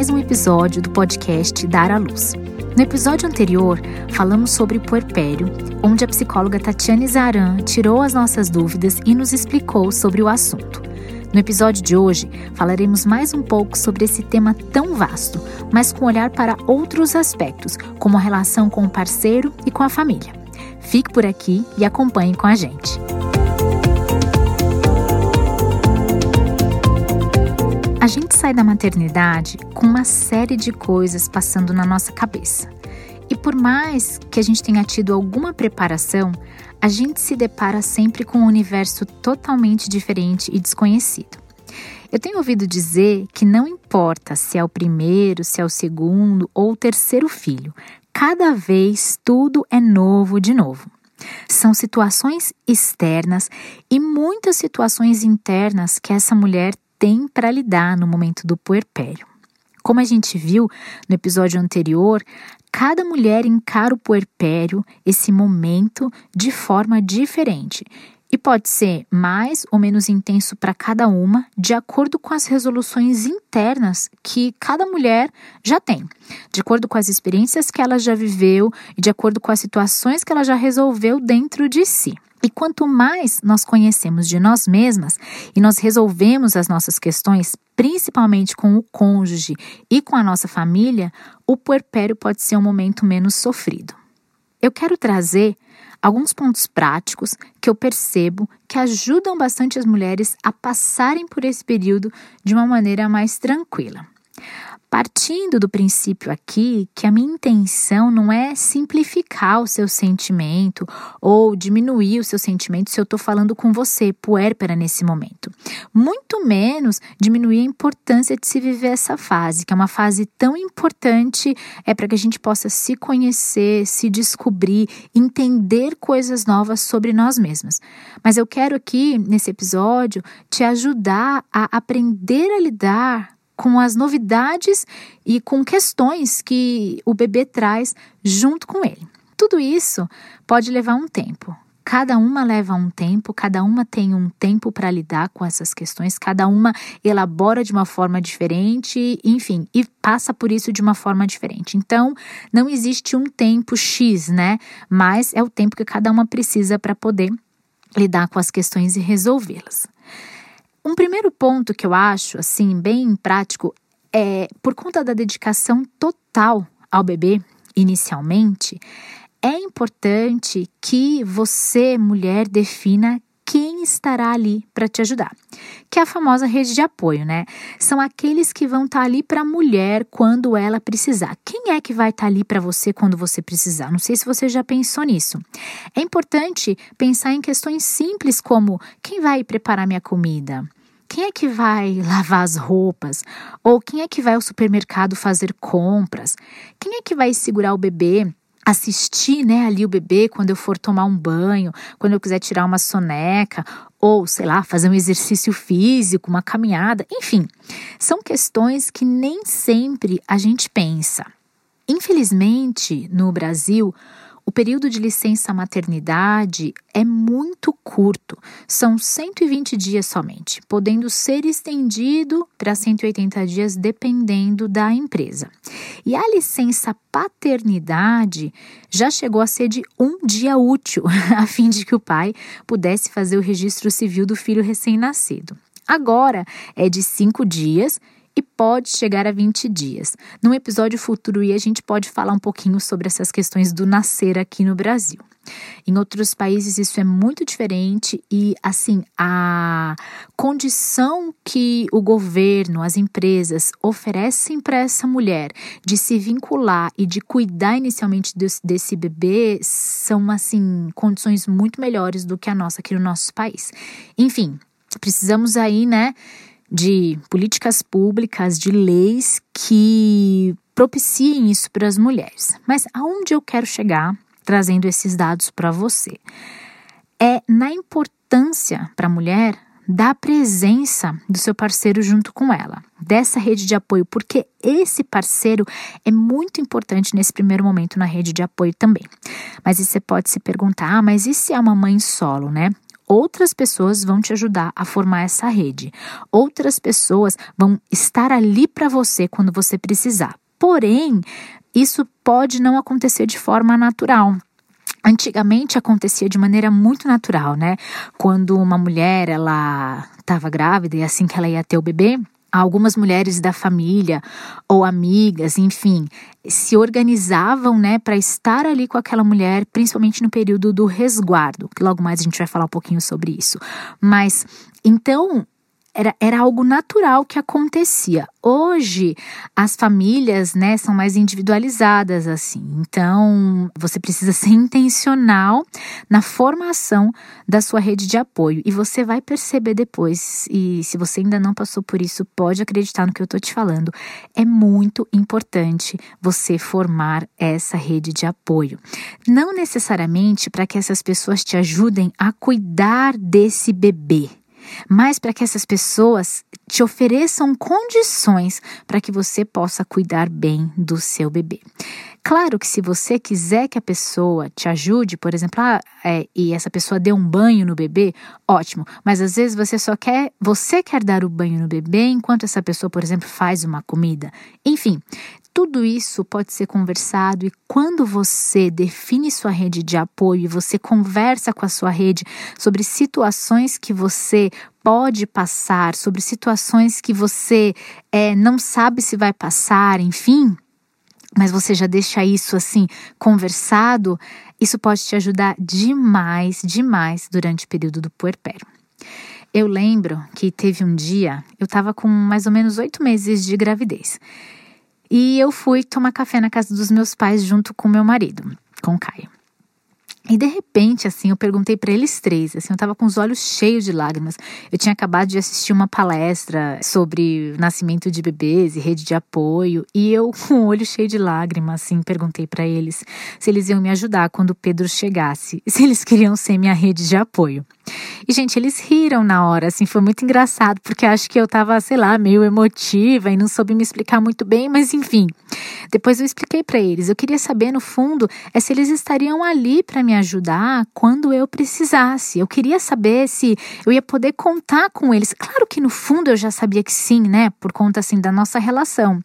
mais um episódio do podcast Dar à Luz. No episódio anterior, falamos sobre puerpério, onde a psicóloga Tatiane Zaran tirou as nossas dúvidas e nos explicou sobre o assunto. No episódio de hoje, falaremos mais um pouco sobre esse tema tão vasto, mas com olhar para outros aspectos, como a relação com o parceiro e com a família. Fique por aqui e acompanhe com a gente. A gente sai da maternidade com uma série de coisas passando na nossa cabeça. E por mais que a gente tenha tido alguma preparação, a gente se depara sempre com um universo totalmente diferente e desconhecido. Eu tenho ouvido dizer que não importa se é o primeiro, se é o segundo ou o terceiro filho, cada vez tudo é novo de novo. São situações externas e muitas situações internas que essa mulher tem para lidar no momento do puerpério. Como a gente viu no episódio anterior, cada mulher encara o puerpério, esse momento, de forma diferente. E pode ser mais ou menos intenso para cada uma, de acordo com as resoluções internas que cada mulher já tem, de acordo com as experiências que ela já viveu e de acordo com as situações que ela já resolveu dentro de si. E quanto mais nós conhecemos de nós mesmas e nós resolvemos as nossas questões, principalmente com o cônjuge e com a nossa família, o puerpério pode ser um momento menos sofrido. Eu quero trazer alguns pontos práticos que eu percebo que ajudam bastante as mulheres a passarem por esse período de uma maneira mais tranquila. Partindo do princípio aqui que a minha intenção não é simplificar o seu sentimento ou diminuir o seu sentimento se eu estou falando com você, puérpera, nesse momento. Muito menos diminuir a importância de se viver essa fase, que é uma fase tão importante é para que a gente possa se conhecer, se descobrir, entender coisas novas sobre nós mesmas. Mas eu quero aqui, nesse episódio, te ajudar a aprender a lidar com as novidades e com questões que o bebê traz junto com ele. Tudo isso pode levar um tempo. Cada uma leva um tempo, cada uma tem um tempo para lidar com essas questões, cada uma elabora de uma forma diferente, enfim, e passa por isso de uma forma diferente. Então, não existe um tempo X, né? Mas é o tempo que cada uma precisa para poder lidar com as questões e resolvê-las. Um primeiro ponto que eu acho, assim, bem prático, é por conta da dedicação total ao bebê, inicialmente, é importante que você, mulher, defina estará ali para te ajudar, que é a famosa rede de apoio, né? São aqueles que vão estar tá ali para a mulher quando ela precisar. Quem é que vai estar tá ali para você quando você precisar? Não sei se você já pensou nisso. É importante pensar em questões simples como quem vai preparar minha comida? Quem é que vai lavar as roupas? Ou quem é que vai ao supermercado fazer compras? Quem é que vai segurar o bebê assistir, né, ali o bebê quando eu for tomar um banho, quando eu quiser tirar uma soneca, ou sei lá, fazer um exercício físico, uma caminhada, enfim, são questões que nem sempre a gente pensa. Infelizmente, no Brasil, o período de licença maternidade é muito curto, são 120 dias somente, podendo ser estendido para 180 dias dependendo da empresa. E a licença paternidade já chegou a ser de um dia útil, a fim de que o pai pudesse fazer o registro civil do filho recém-nascido. Agora é de cinco dias e pode chegar a 20 dias. Num episódio futuro e a gente pode falar um pouquinho sobre essas questões do nascer aqui no Brasil. Em outros países isso é muito diferente e assim a condição que o governo, as empresas oferecem para essa mulher de se vincular e de cuidar inicialmente desse, desse bebê são assim condições muito melhores do que a nossa aqui no nosso país. Enfim, precisamos aí, né, de políticas públicas, de leis que propiciem isso para as mulheres. Mas aonde eu quero chegar trazendo esses dados para você? É na importância para a mulher da presença do seu parceiro junto com ela, dessa rede de apoio, porque esse parceiro é muito importante nesse primeiro momento na rede de apoio também. Mas você pode se perguntar, ah, mas e se é uma mãe solo, né? Outras pessoas vão te ajudar a formar essa rede. Outras pessoas vão estar ali para você quando você precisar. Porém, isso pode não acontecer de forma natural. Antigamente acontecia de maneira muito natural, né? Quando uma mulher ela estava grávida e assim que ela ia ter o bebê, algumas mulheres da família ou amigas, enfim, se organizavam, né, para estar ali com aquela mulher, principalmente no período do resguardo, que logo mais a gente vai falar um pouquinho sobre isso. Mas então era, era algo natural que acontecia. Hoje, as famílias, né, são mais individualizadas, assim. Então, você precisa ser intencional na formação da sua rede de apoio. E você vai perceber depois, e se você ainda não passou por isso, pode acreditar no que eu estou te falando. É muito importante você formar essa rede de apoio. Não necessariamente para que essas pessoas te ajudem a cuidar desse bebê mas para que essas pessoas te ofereçam condições para que você possa cuidar bem do seu bebê. Claro que se você quiser que a pessoa te ajude, por exemplo, ah, é, e essa pessoa dê um banho no bebê, ótimo. Mas às vezes você só quer, você quer dar o banho no bebê enquanto essa pessoa, por exemplo, faz uma comida. Enfim, tudo isso pode ser conversado e quando você define sua rede de apoio e você conversa com a sua rede sobre situações que você pode passar, sobre situações que você é, não sabe se vai passar, enfim, mas você já deixa isso assim conversado, isso pode te ajudar demais, demais durante o período do puerpério. Eu lembro que teve um dia, eu estava com mais ou menos oito meses de gravidez. E eu fui tomar café na casa dos meus pais junto com meu marido, com o Caio. E de repente, assim, eu perguntei para eles três, assim, eu tava com os olhos cheios de lágrimas. Eu tinha acabado de assistir uma palestra sobre nascimento de bebês e rede de apoio, e eu com o olho cheio de lágrimas, assim, perguntei para eles se eles iam me ajudar quando o Pedro chegasse, se eles queriam ser minha rede de apoio. E, gente, eles riram na hora, assim, foi muito engraçado, porque acho que eu tava, sei lá, meio emotiva e não soube me explicar muito bem, mas enfim. Depois eu expliquei para eles. Eu queria saber, no fundo, é se eles estariam ali para me ajudar quando eu precisasse. Eu queria saber se eu ia poder contar com eles. Claro que no fundo eu já sabia que sim, né, por conta assim da nossa relação.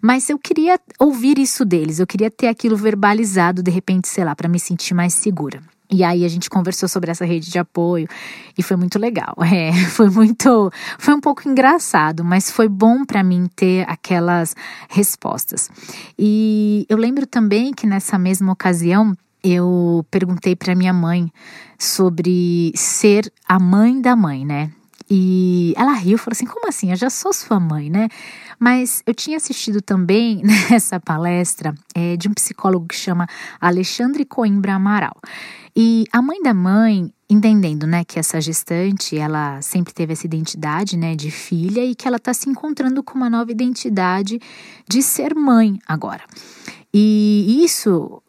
Mas eu queria ouvir isso deles. Eu queria ter aquilo verbalizado de repente, sei lá, para me sentir mais segura. E aí a gente conversou sobre essa rede de apoio e foi muito legal. É, foi muito, foi um pouco engraçado, mas foi bom para mim ter aquelas respostas. E eu lembro também que nessa mesma ocasião eu perguntei para minha mãe sobre ser a mãe da mãe, né? E ela riu, falou assim: como assim? Eu já sou sua mãe, né? Mas eu tinha assistido também nessa palestra é, de um psicólogo que chama Alexandre Coimbra Amaral. E a mãe da mãe, entendendo, né, que essa gestante, ela sempre teve essa identidade, né, de filha e que ela está se encontrando com uma nova identidade de ser mãe agora. E isso,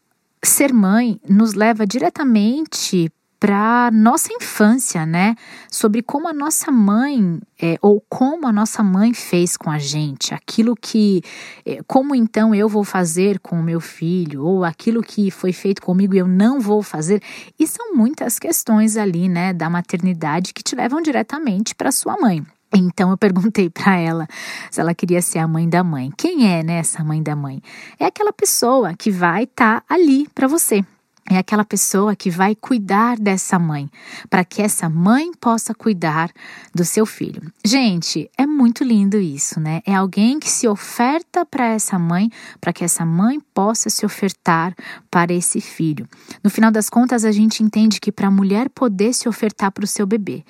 ser mãe, nos leva diretamente para nossa infância, né? Sobre como a nossa mãe é, ou como a nossa mãe fez com a gente, aquilo que, é, como então eu vou fazer com o meu filho ou aquilo que foi feito comigo e eu não vou fazer. E são muitas questões ali, né, da maternidade que te levam diretamente para sua mãe. Então eu perguntei para ela se ela queria ser a mãe da mãe. Quem é né, essa mãe da mãe? É aquela pessoa que vai estar tá ali para você, é aquela pessoa que vai cuidar dessa mãe, para que essa mãe possa cuidar do seu filho. Gente, é muito lindo isso, né? É alguém que se oferta para essa mãe, para que essa mãe possa se ofertar para esse filho. No final das contas, a gente entende que para a mulher poder se ofertar para o seu bebê,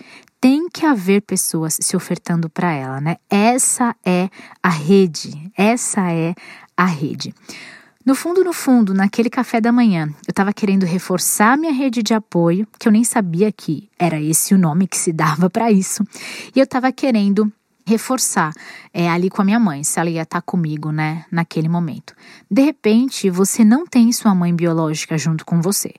tem que haver pessoas se ofertando para ela, né? Essa é a rede, essa é a rede. No fundo, no fundo, naquele café da manhã, eu estava querendo reforçar minha rede de apoio, que eu nem sabia que era esse o nome que se dava para isso, e eu estava querendo reforçar é, ali com a minha mãe, se ela ia estar tá comigo, né, naquele momento. De repente, você não tem sua mãe biológica junto com você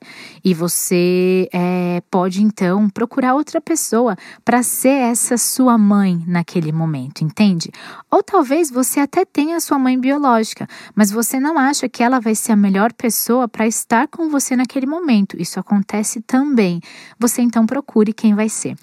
e você é, pode então procurar outra pessoa para ser essa sua mãe naquele momento, entende? Ou talvez você até tenha sua mãe biológica, mas você não acha que ela vai ser a melhor pessoa para estar com você naquele momento. Isso acontece também. Você então procure quem vai ser.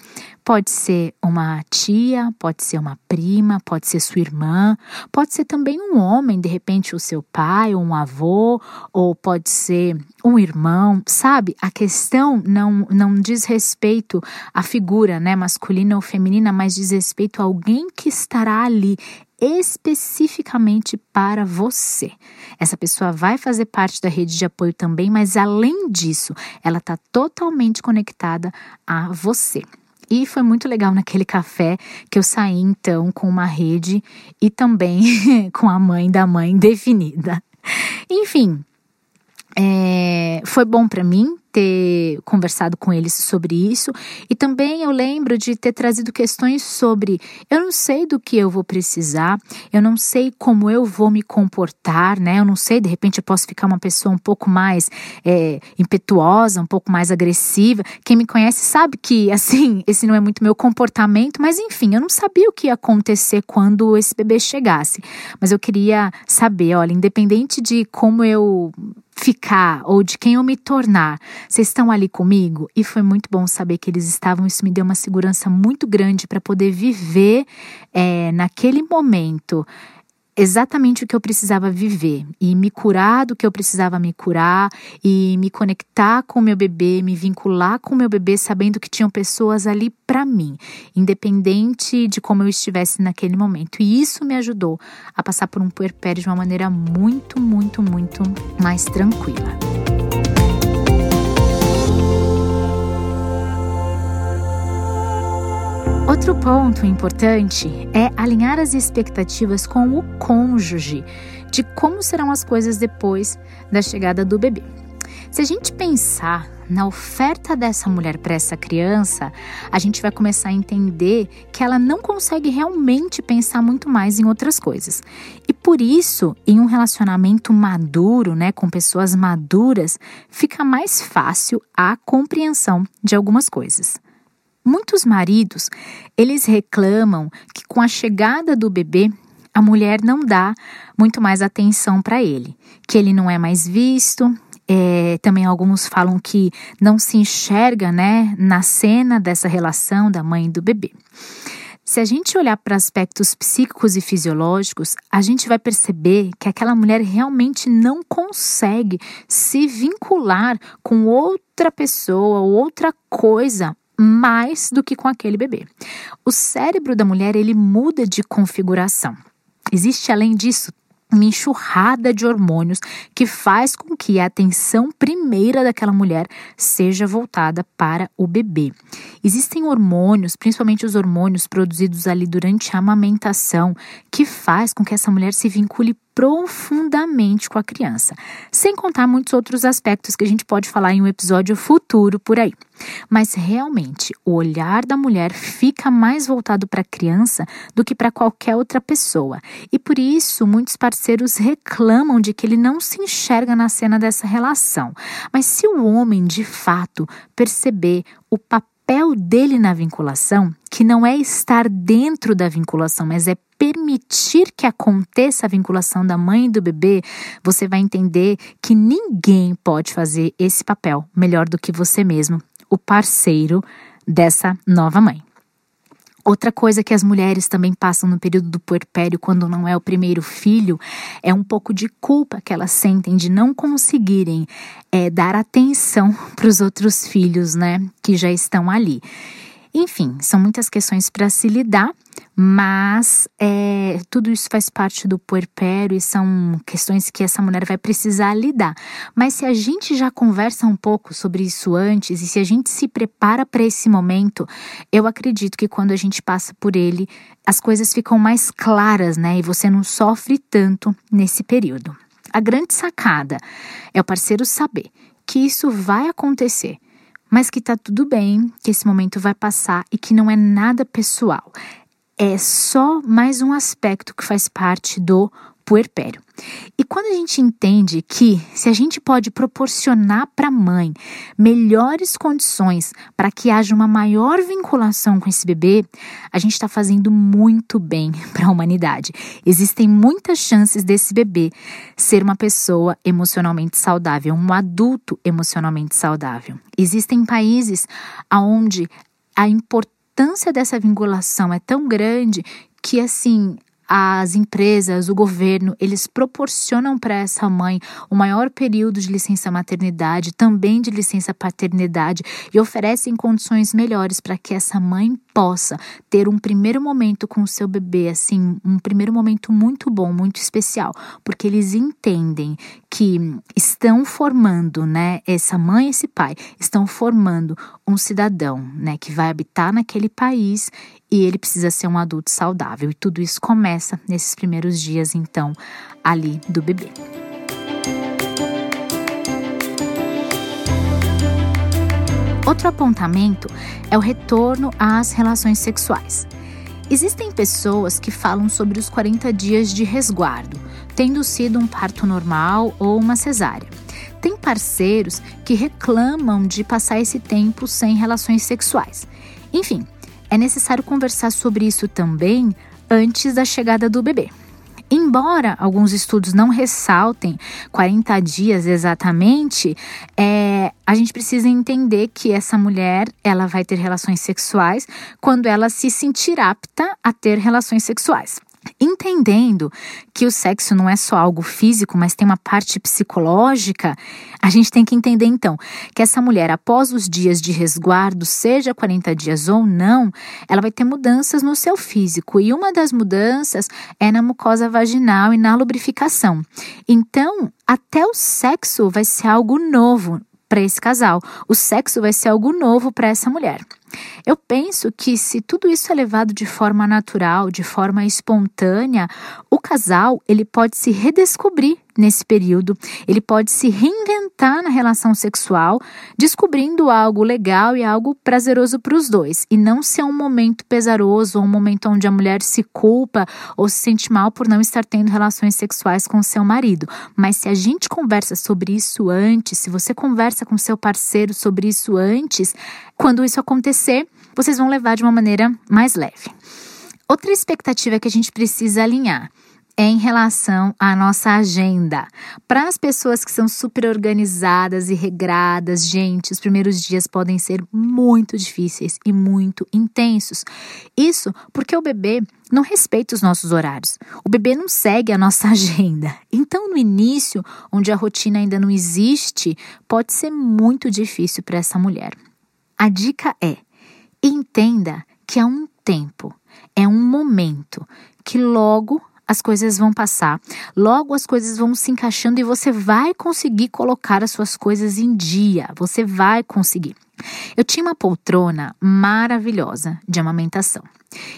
Pode ser uma tia, pode ser uma prima, pode ser sua irmã, pode ser também um homem, de repente o seu pai, ou um avô, ou pode ser um irmão, sabe? A questão não, não diz respeito à figura, né, masculina ou feminina, mas diz respeito a alguém que estará ali especificamente para você. Essa pessoa vai fazer parte da rede de apoio também, mas além disso, ela está totalmente conectada a você. E foi muito legal naquele café que eu saí então com uma rede e também com a mãe da mãe definida. Enfim, é, foi bom para mim ter conversado com eles sobre isso e também eu lembro de ter trazido questões sobre eu não sei do que eu vou precisar, eu não sei como eu vou me comportar, né? Eu não sei, de repente eu posso ficar uma pessoa um pouco mais é, impetuosa, um pouco mais agressiva. Quem me conhece sabe que, assim, esse não é muito meu comportamento, mas enfim, eu não sabia o que ia acontecer quando esse bebê chegasse. Mas eu queria saber, olha, independente de como eu ficar ou de quem eu me tornar, vocês estão ali comigo? E foi muito bom saber que eles estavam. Isso me deu uma segurança muito grande para poder viver é, naquele momento exatamente o que eu precisava viver e me curar do que eu precisava me curar e me conectar com o meu bebê, me vincular com o meu bebê, sabendo que tinham pessoas ali para mim, independente de como eu estivesse naquele momento. E isso me ajudou a passar por um puerpério de uma maneira muito, muito, muito mais tranquila. Outro ponto importante é alinhar as expectativas com o cônjuge de como serão as coisas depois da chegada do bebê. Se a gente pensar na oferta dessa mulher para essa criança, a gente vai começar a entender que ela não consegue realmente pensar muito mais em outras coisas. E por isso, em um relacionamento maduro, né, com pessoas maduras, fica mais fácil a compreensão de algumas coisas. Muitos maridos, eles reclamam que com a chegada do bebê, a mulher não dá muito mais atenção para ele, que ele não é mais visto. É, também alguns falam que não se enxerga né, na cena dessa relação da mãe e do bebê. Se a gente olhar para aspectos psíquicos e fisiológicos, a gente vai perceber que aquela mulher realmente não consegue se vincular com outra pessoa ou outra coisa mais do que com aquele bebê. O cérebro da mulher ele muda de configuração. Existe além disso uma enxurrada de hormônios que faz com que a atenção primeira daquela mulher seja voltada para o bebê. Existem hormônios, principalmente os hormônios produzidos ali durante a amamentação, que faz com que essa mulher se vincule profundamente com a criança, sem contar muitos outros aspectos que a gente pode falar em um episódio futuro por aí. Mas realmente, o olhar da mulher fica mais voltado para a criança do que para qualquer outra pessoa. E por isso, muitos parceiros reclamam de que ele não se enxerga na cena dessa relação. Mas se o homem de fato perceber o papel dele na vinculação, que não é estar dentro da vinculação, mas é permitir que aconteça a vinculação da mãe e do bebê, você vai entender que ninguém pode fazer esse papel melhor do que você mesmo, o parceiro dessa nova mãe. Outra coisa que as mulheres também passam no período do puerpério, quando não é o primeiro filho, é um pouco de culpa que elas sentem de não conseguirem é, dar atenção para os outros filhos, né, que já estão ali. Enfim, são muitas questões para se lidar, mas é, tudo isso faz parte do puerpério e são questões que essa mulher vai precisar lidar. Mas se a gente já conversa um pouco sobre isso antes e se a gente se prepara para esse momento, eu acredito que quando a gente passa por ele, as coisas ficam mais claras, né? E você não sofre tanto nesse período. A grande sacada é o parceiro saber que isso vai acontecer mas que tá tudo bem, que esse momento vai passar e que não é nada pessoal. É só mais um aspecto que faz parte do puerpério. E quando a gente entende que se a gente pode proporcionar para a mãe melhores condições para que haja uma maior vinculação com esse bebê, a gente está fazendo muito bem para a humanidade. Existem muitas chances desse bebê ser uma pessoa emocionalmente saudável, um adulto emocionalmente saudável. Existem países onde a importância dessa vinculação é tão grande que assim as empresas, o governo, eles proporcionam para essa mãe o maior período de licença maternidade, também de licença paternidade e oferecem condições melhores para que essa mãe possa ter um primeiro momento com o seu bebê, assim, um primeiro momento muito bom, muito especial, porque eles entendem que estão formando, né, essa mãe esse pai estão formando um cidadão, né, que vai habitar naquele país e ele precisa ser um adulto saudável. E tudo isso começa nesses primeiros dias, então, ali do bebê. Outro apontamento é o retorno às relações sexuais. Existem pessoas que falam sobre os 40 dias de resguardo, tendo sido um parto normal ou uma cesárea. Tem parceiros que reclamam de passar esse tempo sem relações sexuais. Enfim, é necessário conversar sobre isso também antes da chegada do bebê. Embora alguns estudos não ressaltem 40 dias exatamente, é, a gente precisa entender que essa mulher ela vai ter relações sexuais quando ela se sentir apta a ter relações sexuais. Entendendo que o sexo não é só algo físico, mas tem uma parte psicológica, a gente tem que entender então que essa mulher, após os dias de resguardo, seja 40 dias ou não, ela vai ter mudanças no seu físico. E uma das mudanças é na mucosa vaginal e na lubrificação. Então, até o sexo vai ser algo novo para esse casal. O sexo vai ser algo novo para essa mulher. Eu penso que se tudo isso é levado de forma natural, de forma espontânea, o casal ele pode se redescobrir nesse período, ele pode se reinventar na relação sexual, descobrindo algo legal e algo prazeroso para os dois, e não ser um momento pesaroso ou um momento onde a mulher se culpa ou se sente mal por não estar tendo relações sexuais com seu marido. Mas se a gente conversa sobre isso antes, se você conversa com seu parceiro sobre isso antes, quando isso acontecer, vocês vão levar de uma maneira mais leve. Outra expectativa que a gente precisa alinhar em relação à nossa agenda. Para as pessoas que são super organizadas e regradas, gente, os primeiros dias podem ser muito difíceis e muito intensos. Isso porque o bebê não respeita os nossos horários. O bebê não segue a nossa agenda. Então, no início, onde a rotina ainda não existe, pode ser muito difícil para essa mulher. A dica é: entenda que é um tempo, é um momento que logo as coisas vão passar, logo as coisas vão se encaixando e você vai conseguir colocar as suas coisas em dia. Você vai conseguir. Eu tinha uma poltrona maravilhosa de amamentação.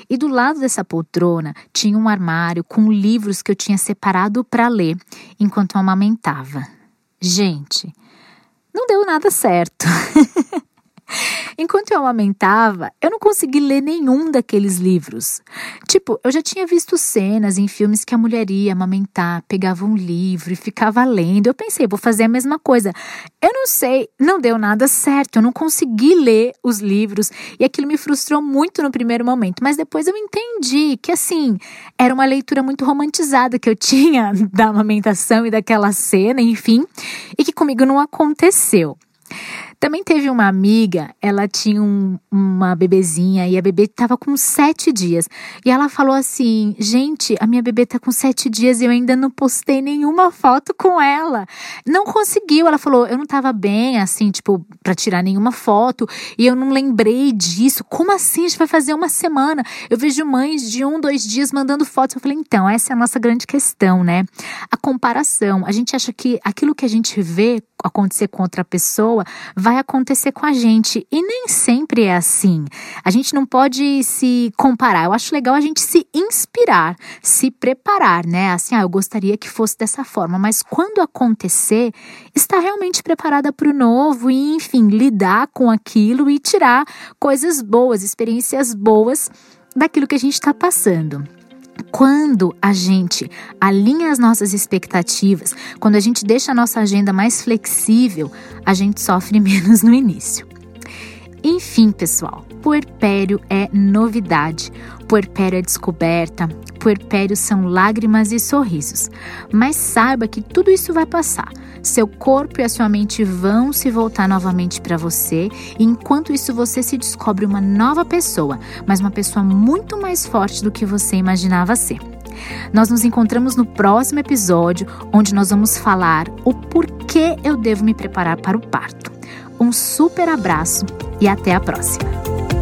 E do lado dessa poltrona tinha um armário com livros que eu tinha separado para ler enquanto amamentava. Gente, não deu nada certo. Enquanto eu amamentava, eu não consegui ler nenhum daqueles livros. Tipo, eu já tinha visto cenas em filmes que a mulher ia amamentar, pegava um livro e ficava lendo. Eu pensei, vou fazer a mesma coisa. Eu não sei, não deu nada certo. Eu não consegui ler os livros e aquilo me frustrou muito no primeiro momento. Mas depois eu entendi que, assim, era uma leitura muito romantizada que eu tinha da amamentação e daquela cena, enfim, e que comigo não aconteceu. Também teve uma amiga, ela tinha um, uma bebezinha e a bebê estava com sete dias. E ela falou assim: gente, a minha bebê está com sete dias e eu ainda não postei nenhuma foto com ela. Não conseguiu. Ela falou: eu não estava bem, assim, tipo, para tirar nenhuma foto e eu não lembrei disso. Como assim? A gente vai fazer uma semana. Eu vejo mães de um, dois dias mandando fotos. Eu falei: então, essa é a nossa grande questão, né? A comparação. A gente acha que aquilo que a gente vê acontecer com outra pessoa vai acontecer com a gente. E nem sempre é assim. A gente não pode se comparar. Eu acho legal a gente se inspirar, se preparar, né? Assim, ah, eu gostaria que fosse dessa forma, mas quando acontecer, estar realmente preparada para o novo e, enfim, lidar com aquilo e tirar coisas boas, experiências boas daquilo que a gente está passando. Quando a gente alinha as nossas expectativas, quando a gente deixa a nossa agenda mais flexível, a gente sofre menos no início. Enfim, pessoal, puerpério é novidade, puerpério é descoberta, puerpério são lágrimas e sorrisos. Mas saiba que tudo isso vai passar. Seu corpo e a sua mente vão se voltar novamente para você, e enquanto isso você se descobre uma nova pessoa, mas uma pessoa muito mais forte do que você imaginava ser. Nós nos encontramos no próximo episódio, onde nós vamos falar o porquê eu devo me preparar para o parto. Um super abraço e até a próxima!